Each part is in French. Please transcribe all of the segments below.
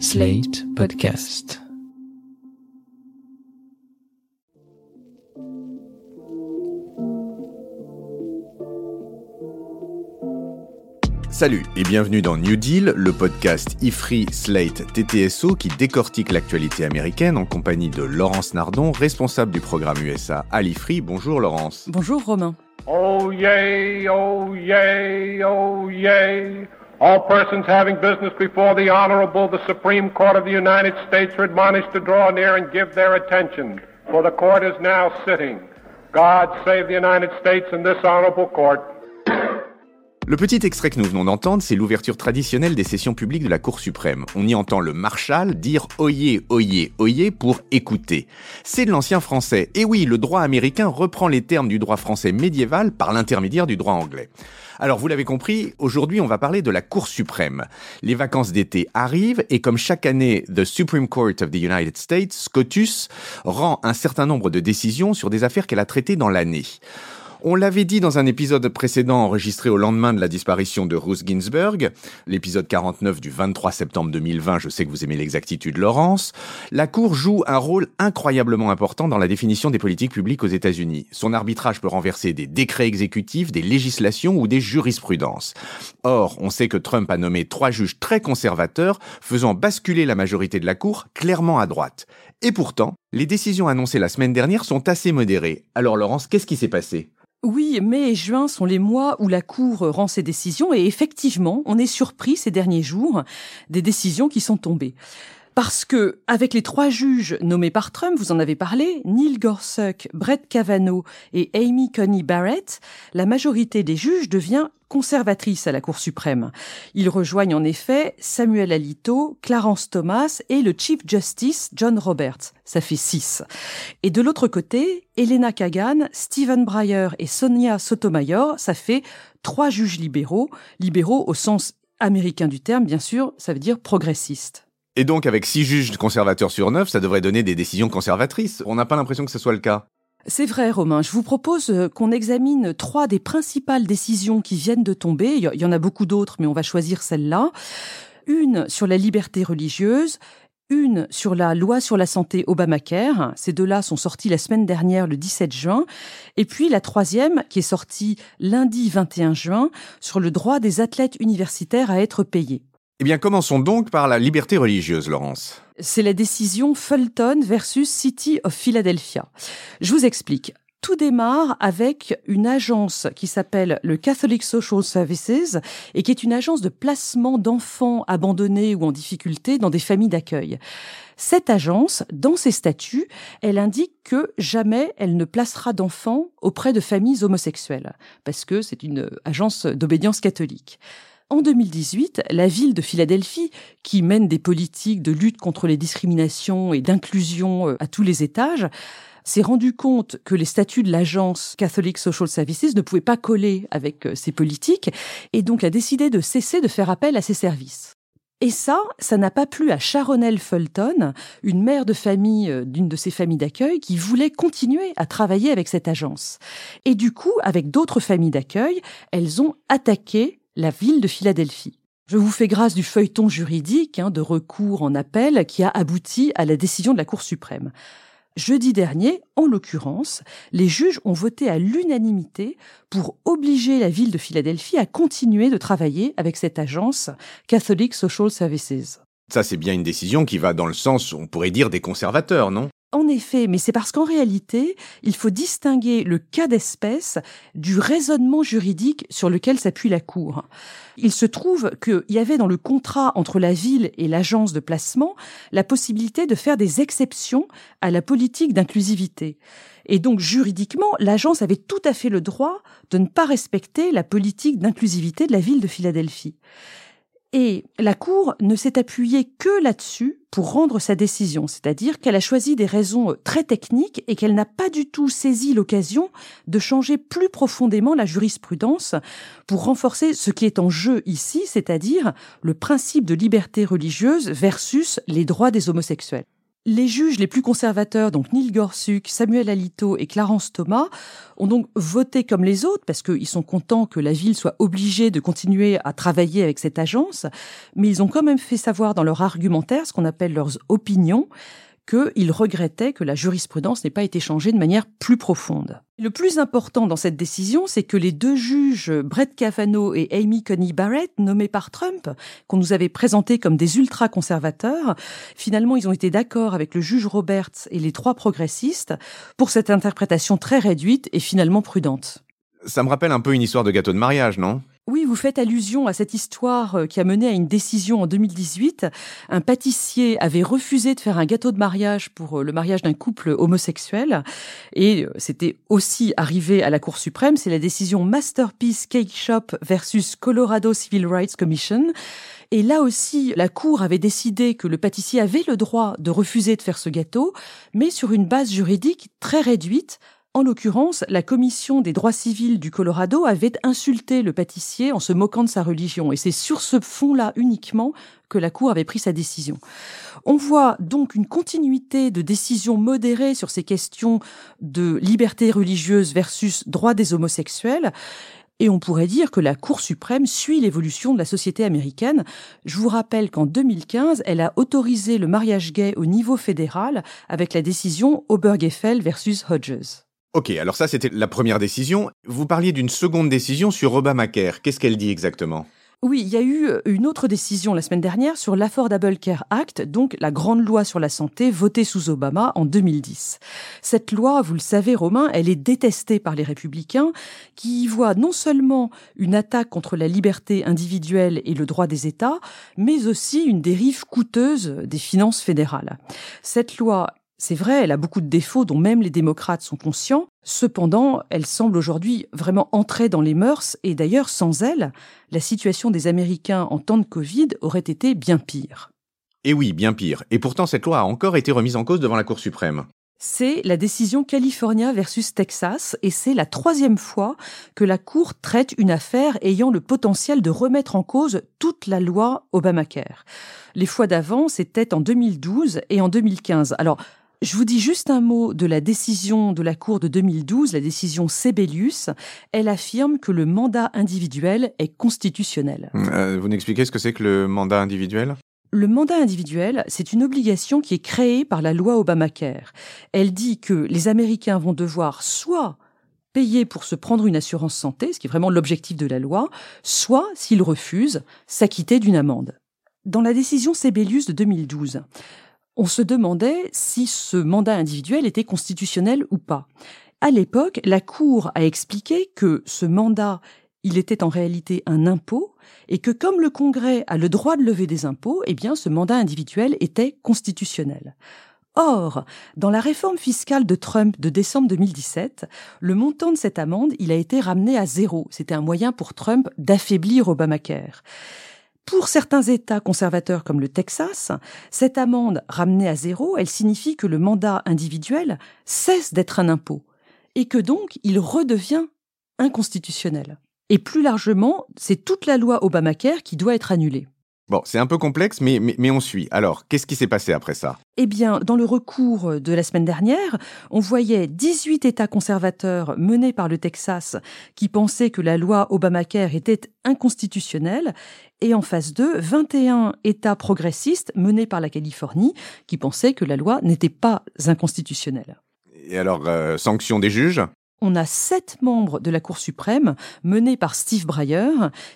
Slate Podcast. Salut et bienvenue dans New Deal, le podcast IFRI Slate TTSO qui décortique l'actualité américaine en compagnie de Laurence Nardon, responsable du programme USA à l'IFRI. Bonjour Laurence. Bonjour Romain. Oh yay, oh yay, oh yay. All persons having business before the Honorable, the Supreme Court of the United States are admonished to draw near and give their attention, for the court is now sitting. God save the United States and this honorable court. Le petit extrait que nous venons d'entendre, c'est l'ouverture traditionnelle des sessions publiques de la Cour suprême. On y entend le marshal dire oyez, oyez, oyez pour écouter. C'est de l'ancien français. Et oui, le droit américain reprend les termes du droit français médiéval par l'intermédiaire du droit anglais. Alors vous l'avez compris, aujourd'hui on va parler de la Cour suprême. Les vacances d'été arrivent et comme chaque année, The Supreme Court of the United States, SCOTUS, rend un certain nombre de décisions sur des affaires qu'elle a traitées dans l'année. On l'avait dit dans un épisode précédent enregistré au lendemain de la disparition de Ruth Ginsburg, l'épisode 49 du 23 septembre 2020, je sais que vous aimez l'exactitude Laurence, la Cour joue un rôle incroyablement important dans la définition des politiques publiques aux États-Unis. Son arbitrage peut renverser des décrets exécutifs, des législations ou des jurisprudences. Or, on sait que Trump a nommé trois juges très conservateurs, faisant basculer la majorité de la Cour clairement à droite. Et pourtant, les décisions annoncées la semaine dernière sont assez modérées. Alors Laurence, qu'est-ce qui s'est passé? Oui, mai et juin sont les mois où la Cour rend ses décisions et effectivement, on est surpris ces derniers jours des décisions qui sont tombées. Parce que, avec les trois juges nommés par Trump, vous en avez parlé, Neil Gorsuch, Brett Kavanaugh et Amy Coney Barrett, la majorité des juges devient conservatrice à la Cour suprême. Ils rejoignent en effet Samuel Alito, Clarence Thomas et le Chief Justice John Roberts. Ça fait six. Et de l'autre côté, Elena Kagan, Stephen Breyer et Sonia Sotomayor, ça fait trois juges libéraux, libéraux au sens américain du terme, bien sûr, ça veut dire progressistes. Et donc, avec six juges conservateurs sur neuf, ça devrait donner des décisions conservatrices. On n'a pas l'impression que ce soit le cas. C'est vrai, Romain. Je vous propose euh, qu'on examine trois des principales décisions qui viennent de tomber. Il y en a beaucoup d'autres, mais on va choisir celle-là. Une sur la liberté religieuse, une sur la loi sur la santé Obamacare. Ces deux-là sont sortis la semaine dernière, le 17 juin. Et puis la troisième, qui est sortie lundi 21 juin, sur le droit des athlètes universitaires à être payés. Eh bien, commençons donc par la liberté religieuse, Laurence. C'est la décision Fulton versus City of Philadelphia. Je vous explique. Tout démarre avec une agence qui s'appelle le Catholic Social Services et qui est une agence de placement d'enfants abandonnés ou en difficulté dans des familles d'accueil. Cette agence, dans ses statuts, elle indique que jamais elle ne placera d'enfants auprès de familles homosexuelles, parce que c'est une agence d'obédience catholique. En 2018, la ville de Philadelphie, qui mène des politiques de lutte contre les discriminations et d'inclusion euh, à tous les étages, s'est rendu compte que les statuts de l'agence Catholic Social Services ne pouvaient pas coller avec euh, ces politiques et donc a décidé de cesser de faire appel à ces services. Et ça, ça n'a pas plu à Sharonelle Fulton, une mère de famille euh, d'une de ces familles d'accueil qui voulait continuer à travailler avec cette agence. Et du coup, avec d'autres familles d'accueil, elles ont attaqué la ville de Philadelphie. Je vous fais grâce du feuilleton juridique hein, de recours en appel qui a abouti à la décision de la Cour suprême. Jeudi dernier, en l'occurrence, les juges ont voté à l'unanimité pour obliger la ville de Philadelphie à continuer de travailler avec cette agence Catholic Social Services. Ça, c'est bien une décision qui va dans le sens, on pourrait dire, des conservateurs, non? En effet, mais c'est parce qu'en réalité, il faut distinguer le cas d'espèce du raisonnement juridique sur lequel s'appuie la Cour. Il se trouve qu'il y avait dans le contrat entre la ville et l'agence de placement la possibilité de faire des exceptions à la politique d'inclusivité. Et donc juridiquement, l'agence avait tout à fait le droit de ne pas respecter la politique d'inclusivité de la ville de Philadelphie. Et la Cour ne s'est appuyée que là-dessus pour rendre sa décision, c'est-à-dire qu'elle a choisi des raisons très techniques et qu'elle n'a pas du tout saisi l'occasion de changer plus profondément la jurisprudence pour renforcer ce qui est en jeu ici, c'est-à-dire le principe de liberté religieuse versus les droits des homosexuels. Les juges les plus conservateurs, donc Neil Gorsuch, Samuel Alito et Clarence Thomas, ont donc voté comme les autres parce qu'ils sont contents que la ville soit obligée de continuer à travailler avec cette agence, mais ils ont quand même fait savoir dans leur argumentaire, ce qu'on appelle leurs opinions, qu'ils regrettaient que la jurisprudence n'ait pas été changée de manière plus profonde. Le plus important dans cette décision, c'est que les deux juges, Brett Kavanaugh et Amy Coney Barrett, nommés par Trump, qu'on nous avait présentés comme des ultra-conservateurs, finalement, ils ont été d'accord avec le juge Roberts et les trois progressistes pour cette interprétation très réduite et finalement prudente. Ça me rappelle un peu une histoire de gâteau de mariage, non? Oui, vous faites allusion à cette histoire euh, qui a mené à une décision en 2018. Un pâtissier avait refusé de faire un gâteau de mariage pour euh, le mariage d'un couple homosexuel. Et euh, c'était aussi arrivé à la Cour suprême. C'est la décision Masterpiece Cake Shop versus Colorado Civil Rights Commission. Et là aussi, la Cour avait décidé que le pâtissier avait le droit de refuser de faire ce gâteau, mais sur une base juridique très réduite, en l'occurrence, la commission des droits civils du Colorado avait insulté le pâtissier en se moquant de sa religion. Et c'est sur ce fond-là uniquement que la Cour avait pris sa décision. On voit donc une continuité de décisions modérées sur ces questions de liberté religieuse versus droit des homosexuels. Et on pourrait dire que la Cour suprême suit l'évolution de la société américaine. Je vous rappelle qu'en 2015, elle a autorisé le mariage gay au niveau fédéral avec la décision Obergefell versus Hodges. Ok, alors ça c'était la première décision. Vous parliez d'une seconde décision sur Obamacare. Qu'est-ce qu'elle dit exactement? Oui, il y a eu une autre décision la semaine dernière sur l'Affordable Care Act, donc la grande loi sur la santé votée sous Obama en 2010. Cette loi, vous le savez, Romain, elle est détestée par les républicains qui y voient non seulement une attaque contre la liberté individuelle et le droit des États, mais aussi une dérive coûteuse des finances fédérales. Cette loi c'est vrai, elle a beaucoup de défauts dont même les démocrates sont conscients. Cependant, elle semble aujourd'hui vraiment entrer dans les mœurs et d'ailleurs, sans elle, la situation des Américains en temps de Covid aurait été bien pire. Et oui, bien pire. Et pourtant, cette loi a encore été remise en cause devant la Cour suprême. C'est la décision California versus Texas et c'est la troisième fois que la Cour traite une affaire ayant le potentiel de remettre en cause toute la loi Obamacare. Les fois d'avant, c'était en 2012 et en 2015. Alors, je vous dis juste un mot de la décision de la Cour de 2012, la décision Sebelius. Elle affirme que le mandat individuel est constitutionnel. Euh, vous n'expliquez ce que c'est que le mandat individuel? Le mandat individuel, c'est une obligation qui est créée par la loi Obamacare. Elle dit que les Américains vont devoir soit payer pour se prendre une assurance santé, ce qui est vraiment l'objectif de la loi, soit, s'ils refusent, s'acquitter d'une amende. Dans la décision Sebelius de 2012, on se demandait si ce mandat individuel était constitutionnel ou pas. À l'époque, la Cour a expliqué que ce mandat, il était en réalité un impôt et que comme le Congrès a le droit de lever des impôts, eh bien ce mandat individuel était constitutionnel. Or, dans la réforme fiscale de Trump de décembre 2017, le montant de cette amende, il a été ramené à zéro. C'était un moyen pour Trump d'affaiblir Obamacare. Pour certains États conservateurs comme le Texas, cette amende ramenée à zéro, elle signifie que le mandat individuel cesse d'être un impôt et que donc il redevient inconstitutionnel. Et plus largement, c'est toute la loi Obamacare qui doit être annulée. Bon, c'est un peu complexe, mais, mais, on suit. Alors, qu'est-ce qui s'est passé après ça? Eh bien, dans le recours de la semaine dernière, on voyait 18 États conservateurs menés par le Texas qui pensaient que la loi Obamacare était inconstitutionnelle, et en face d'eux, 21 États progressistes menés par la Californie qui pensaient que la loi n'était pas inconstitutionnelle. Et alors, euh, sanction des juges? On a sept membres de la Cour suprême, menés par Steve Breyer,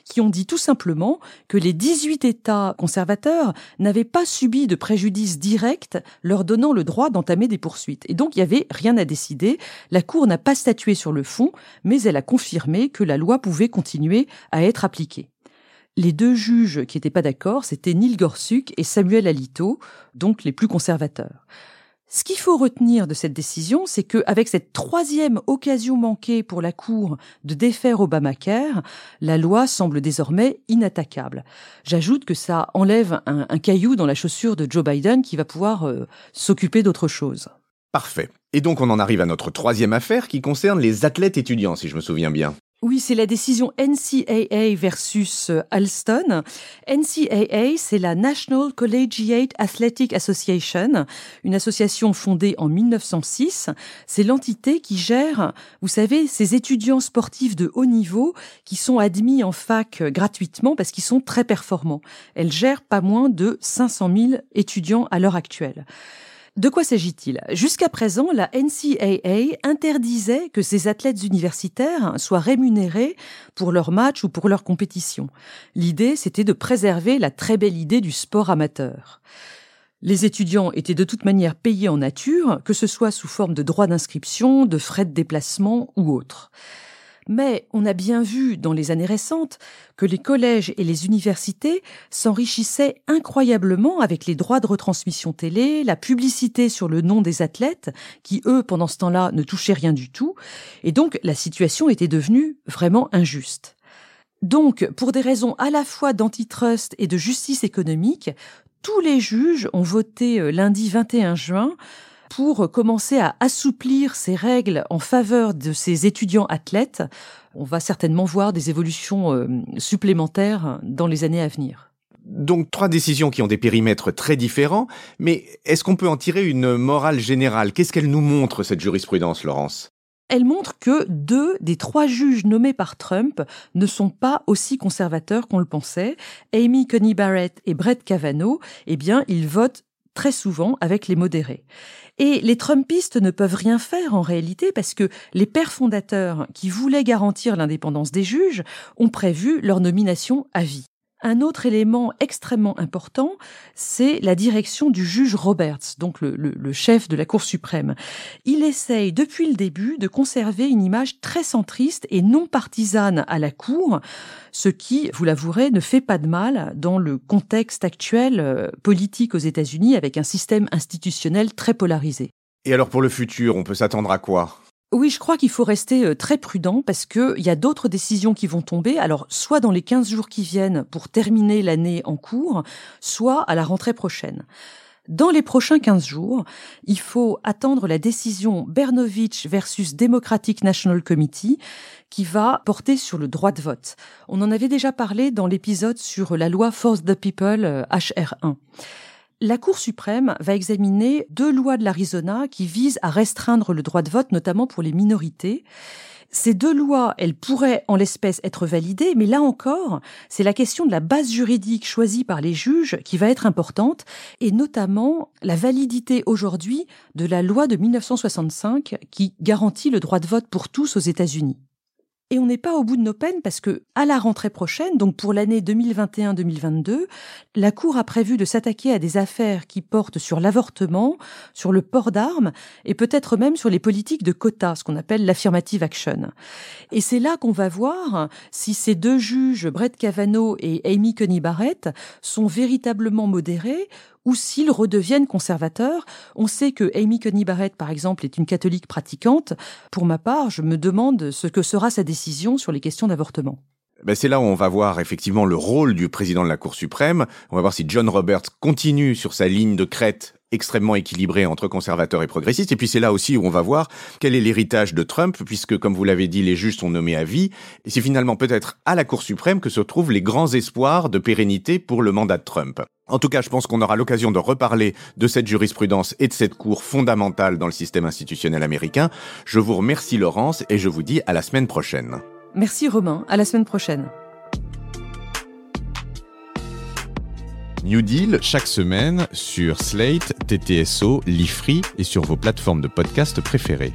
qui ont dit tout simplement que les 18 États conservateurs n'avaient pas subi de préjudice direct leur donnant le droit d'entamer des poursuites. Et donc, il n'y avait rien à décider. La Cour n'a pas statué sur le fond, mais elle a confirmé que la loi pouvait continuer à être appliquée. Les deux juges qui n'étaient pas d'accord, c'était Neil Gorsuch et Samuel Alito, donc les plus conservateurs. Ce qu'il faut retenir de cette décision, c'est qu'avec cette troisième occasion manquée pour la Cour de défaire Obamacare, la loi semble désormais inattaquable. J'ajoute que ça enlève un, caillou dans la chaussure de Joe Biden qui va pouvoir euh, s'occuper d'autre chose. Parfait. Et donc on en arrive à notre troisième affaire qui concerne les athlètes étudiants, si je me souviens bien. Oui, c'est la décision NCAA versus euh, Alston. NCAA, c'est la National Collegiate Athletic Association, une association fondée en 1906. C'est l'entité qui gère, vous savez, ces étudiants sportifs de haut niveau qui sont admis en fac euh, gratuitement parce qu'ils sont très performants. Elle gère pas moins de 500 000 étudiants à l'heure actuelle. De quoi s'agit-il? Jusqu'à présent, la NCAA interdisait que ces athlètes universitaires soient rémunérés pour leurs matchs ou pour leurs compétitions. L'idée, c'était de préserver la très belle idée du sport amateur. Les étudiants étaient de toute manière payés en nature, que ce soit sous forme de droits d'inscription, de frais de déplacement ou autres. Mais on a bien vu dans les années récentes que les collèges et les universités s'enrichissaient incroyablement avec les droits de retransmission télé, la publicité sur le nom des athlètes, qui eux, pendant ce temps-là, ne touchaient rien du tout, et donc la situation était devenue vraiment injuste. Donc, pour des raisons à la fois d'antitrust et de justice économique, tous les juges ont voté euh, lundi 21 juin pour commencer à assouplir ces règles en faveur de ces étudiants athlètes. On va certainement voir des évolutions euh, supplémentaires dans les années à venir. Donc trois décisions qui ont des périmètres très différents, mais est-ce qu'on peut en tirer une morale générale? Qu'est-ce qu'elle nous montre, cette jurisprudence, Laurence? Elle montre que deux des trois juges nommés par Trump ne sont pas aussi conservateurs qu'on le pensait. Amy Coney Barrett et Brett Kavanaugh, eh bien, ils votent très souvent avec les modérés. Et les Trumpistes ne peuvent rien faire en réalité parce que les pères fondateurs qui voulaient garantir l'indépendance des juges ont prévu leur nomination à vie. Un autre élément extrêmement important, c'est la direction du juge Roberts, donc le, chef de la Cour suprême. Il essaye depuis le début de conserver une image très centriste et non partisane à la Cour, ce qui, vous l'avouerez, ne fait pas de mal dans le contexte actuel euh, politique aux États-Unis avec un système institutionnel très polarisé. Et alors pour le futur, on peut s'attendre à quoi? Oui, je crois qu'il faut rester euh, très prudent parce qu'il y a d'autres décisions qui vont tomber. Alors, soit dans les 15 jours qui viennent pour terminer l'année en cours, soit à la rentrée prochaine. Dans les prochains 15 jours, il faut attendre la décision Bernovitch versus Democratic National Committee qui va porter sur le droit de vote. On en avait déjà parlé dans l'épisode sur la loi Force the People HR1. La Cour suprême va examiner deux lois de l'Arizona qui visent à restreindre le droit de vote, notamment pour les minorités. Ces deux lois, elles pourraient en l'espèce être validées, mais là encore, c'est la question de la base juridique choisie par les juges qui va être importante, et notamment la validité aujourd'hui de la loi de 1965 qui garantit le droit de vote pour tous aux États-Unis. Et on n'est pas au bout de nos peines parce que, à la rentrée prochaine, donc pour l'année 2021-2022, la Cour a prévu de s'attaquer à des affaires qui portent sur l'avortement, sur le port d'armes et peut-être même sur les politiques de quotas, ce qu'on appelle l'affirmative action. Et c'est là qu'on va voir si ces deux juges, Brett Kavanaugh et Amy Coney Barrett, sont véritablement modérés ou s'ils redeviennent conservateurs. On sait que Amy Coney Barrett, par exemple, est une catholique pratiquante. Pour ma part, je me demande ce que sera sa décision sur les questions d'avortement. Ben c'est là où on va voir effectivement le rôle du président de la Cour suprême. On va voir si John Roberts continue sur sa ligne de crête extrêmement équilibrée entre conservateurs et progressistes. Et puis c'est là aussi où on va voir quel est l'héritage de Trump, puisque comme vous l'avez dit, les juges sont nommés à vie. Et c'est finalement peut-être à la Cour suprême que se trouvent les grands espoirs de pérennité pour le mandat de Trump. En tout cas, je pense qu'on aura l'occasion de reparler de cette jurisprudence et de cette cour fondamentale dans le système institutionnel américain. Je vous remercie Laurence et je vous dis à la semaine prochaine. Merci Romain, à la semaine prochaine. New Deal chaque semaine sur Slate, TTSO, Lifree et sur vos plateformes de podcast préférées.